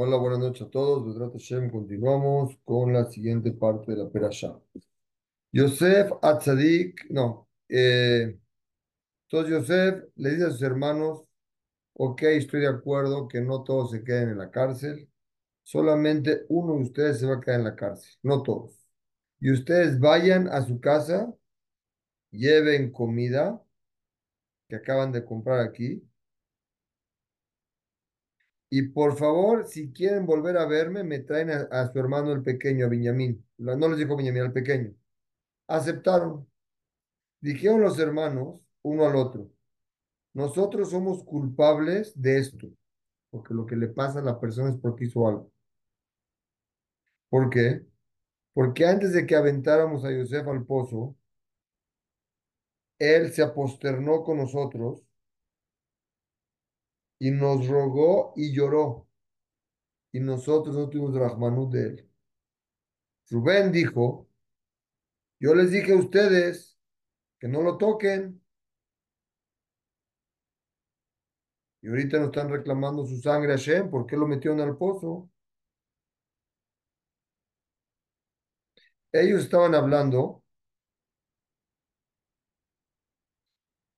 Hola, buenas noches a todos. Continuamos con la siguiente parte de la Perashá. Yosef Atzadik, no. Eh, entonces Yosef le dice a sus hermanos, ok, estoy de acuerdo que no todos se queden en la cárcel, solamente uno de ustedes se va a quedar en la cárcel, no todos. Y ustedes vayan a su casa, lleven comida que acaban de comprar aquí, Y por favor, si quieren volver a verme, me traen a, su hermano el pequeño, a Benjamín. No les dijo Benjamín, al pequeño. Aceptaron. Dijeron los hermanos, uno al otro, nosotros somos culpables de esto, porque lo que le pasa a la persona es porque hizo algo. ¿Por qué? Porque antes de que aventáramos a Yosef al pozo, él se aposternó con nosotros y nos rogó y lloró, y nosotros no tuvimos Rahmanut de él. Rubén dijo, yo les dije a ustedes que no lo toquen. Y ahorita nos están reclamando su sangre a Shem. ¿Por qué lo metieron al pozo? Ellos estaban hablando,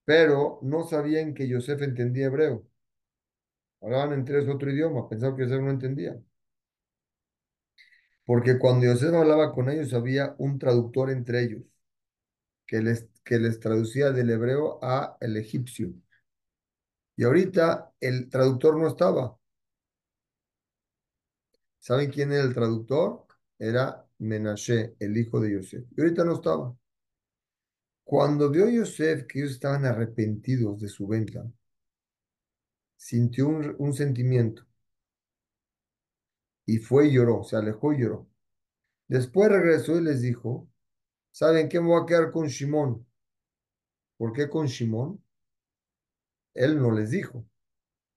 pero no sabían que Yosef entendía hebreo. Hablaban entre ellos otro idioma. Pensaban que Yosef no entendía. Porque cuando Yosef hablaba con ellos, había un traductor entre ellos que les, que les traducía del hebreo a el egipcio. Y ahorita el traductor no estaba. ¿Saben quién era el traductor? Era Menashe, el hijo de Yosef. Y ahorita no estaba. Cuando vio Yosef que ellos estaban arrepentidos de su venta, sintió un, sentimiento y fue y lloró, se alejó y lloró. Después regresó y les dijo, ¿saben qué me voy a quedar con Shimón? ¿Por qué con Shimón? Él no les dijo,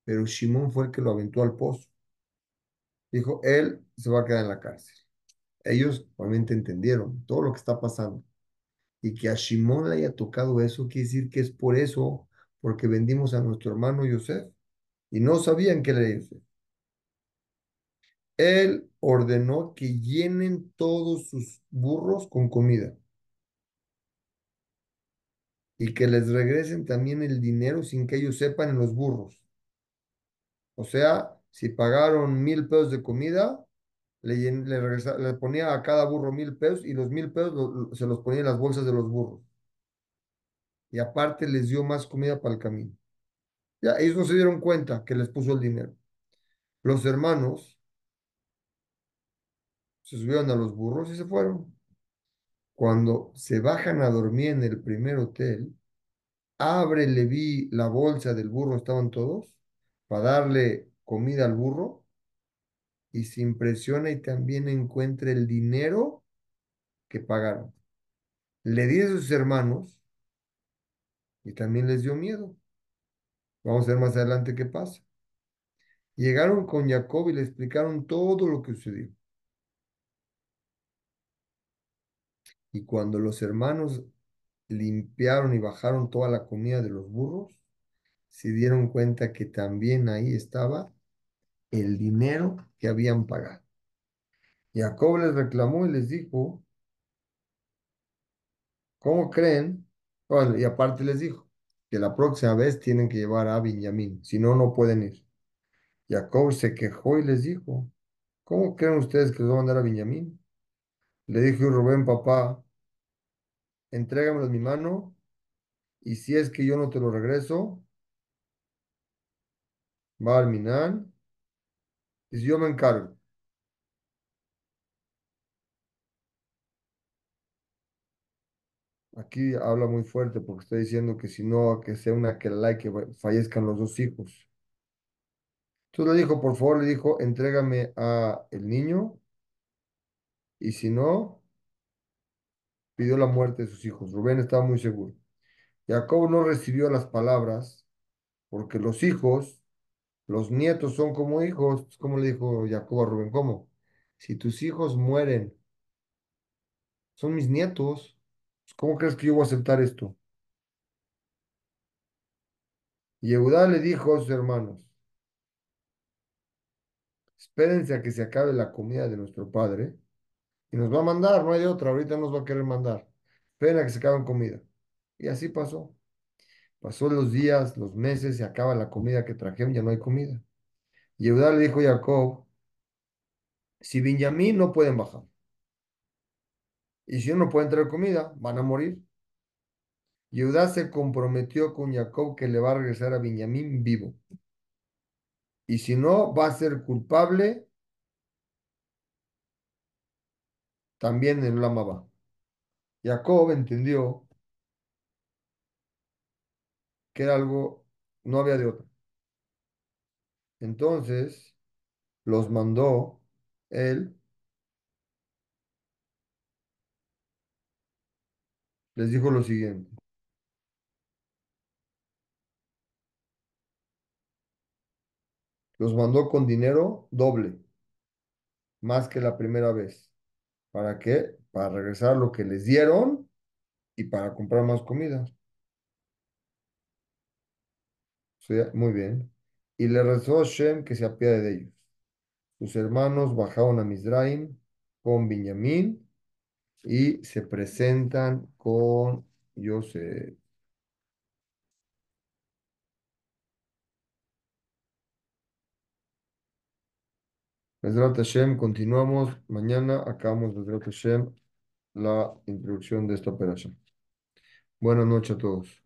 pero Shimón fue el que lo aventó al pozo. Dijo, él se va a quedar en la cárcel. Ellos obviamente entendieron todo lo que está pasando. Y que a Shimón le haya tocado eso, quiere decir que es por eso, porque vendimos a nuestro hermano Yosef. Y no sabían que era Yosef. Él ordenó que llenen todos sus burros con comida y que les regresen también el dinero sin que ellos sepan en los burros. O sea, si pagaron mil pesos de comida, le, le, le ponía a cada burro mil pesos y los mil pesos se los ponía en las bolsas de los burros. Y aparte les dio más comida para el camino. Ellos no se dieron cuenta que les puso el dinero. Los hermanos se subieron a los burros y se fueron. Cuando se bajan a dormir en el primer hotel, abre Leví la bolsa del burro, estaban todos, para darle comida al burro, y se impresiona y también encuentra el dinero que pagaron. Le dice a sus hermanos y también les dio miedo. Vamos a ver más adelante qué pasa. Llegaron con Jacob y le explicaron todo lo que sucedió. Y cuando los hermanos limpiaron y bajaron toda la comida de los burros, se dieron cuenta que también ahí estaba el dinero que habían pagado. Jacob les reclamó y les dijo, ¿cómo creen? Bueno, y aparte les dijo que la próxima vez tienen que llevar a Benjamín, si no, no pueden ir. Jacob se quejó y les dijo, ¿cómo creen ustedes que les voy a mandar a Benjamín? Le dijo Rubén, papá, entrégamelo en mi mano y si es que yo no te lo regreso, va al Minan y si yo me encargo. Aquí habla muy fuerte porque está diciendo que si no, que sea una que la que fallezcan los dos hijos. Entonces le dijo, por favor, le dijo, entrégame a el niño y si no, pidió la muerte de sus hijos. Rubén estaba muy seguro. Jacob no recibió las palabras porque los hijos, los nietos son como hijos. ¿Cómo le dijo Jacob a Rubén? ¿Cómo? Si tus hijos mueren, son mis nietos. ¿Cómo crees que yo voy a aceptar esto? Y Judá le dijo a sus hermanos, espérense a que se acabe la comida de nuestro padre y nos va a mandar, no hay otra, ahorita nos va a querer mandar. Esperen a que se acabe comida. Y así pasó. Pasó los días, los meses, se acaba la comida que trajeron, ya no hay comida. Y Eudá le dijo a Jacob, si Benjamín no pueden bajar, y si no pueden traer comida, van a morir. Yehudá se comprometió con Jacob que le va a regresar a Benjamín vivo. Y si no, va a ser culpable también en Lama va. Jacob entendió que era algo, no había de otra. Entonces los mandó él, les dijo lo siguiente. Los mandó con dinero doble, más que la primera vez. ¿Para qué? Para regresar lo que les dieron y para comprar más comida. Sí, muy bien. Y le rezó a Shem que se apiade de ellos. Sus hermanos bajaron a Mizraim con Benjamín y se presentan con Yosef. Bezrat Hashem, continuamos. Mañana acabamos, Bezrat Hashem, la introducción de esta operación. Buenas noches a todos.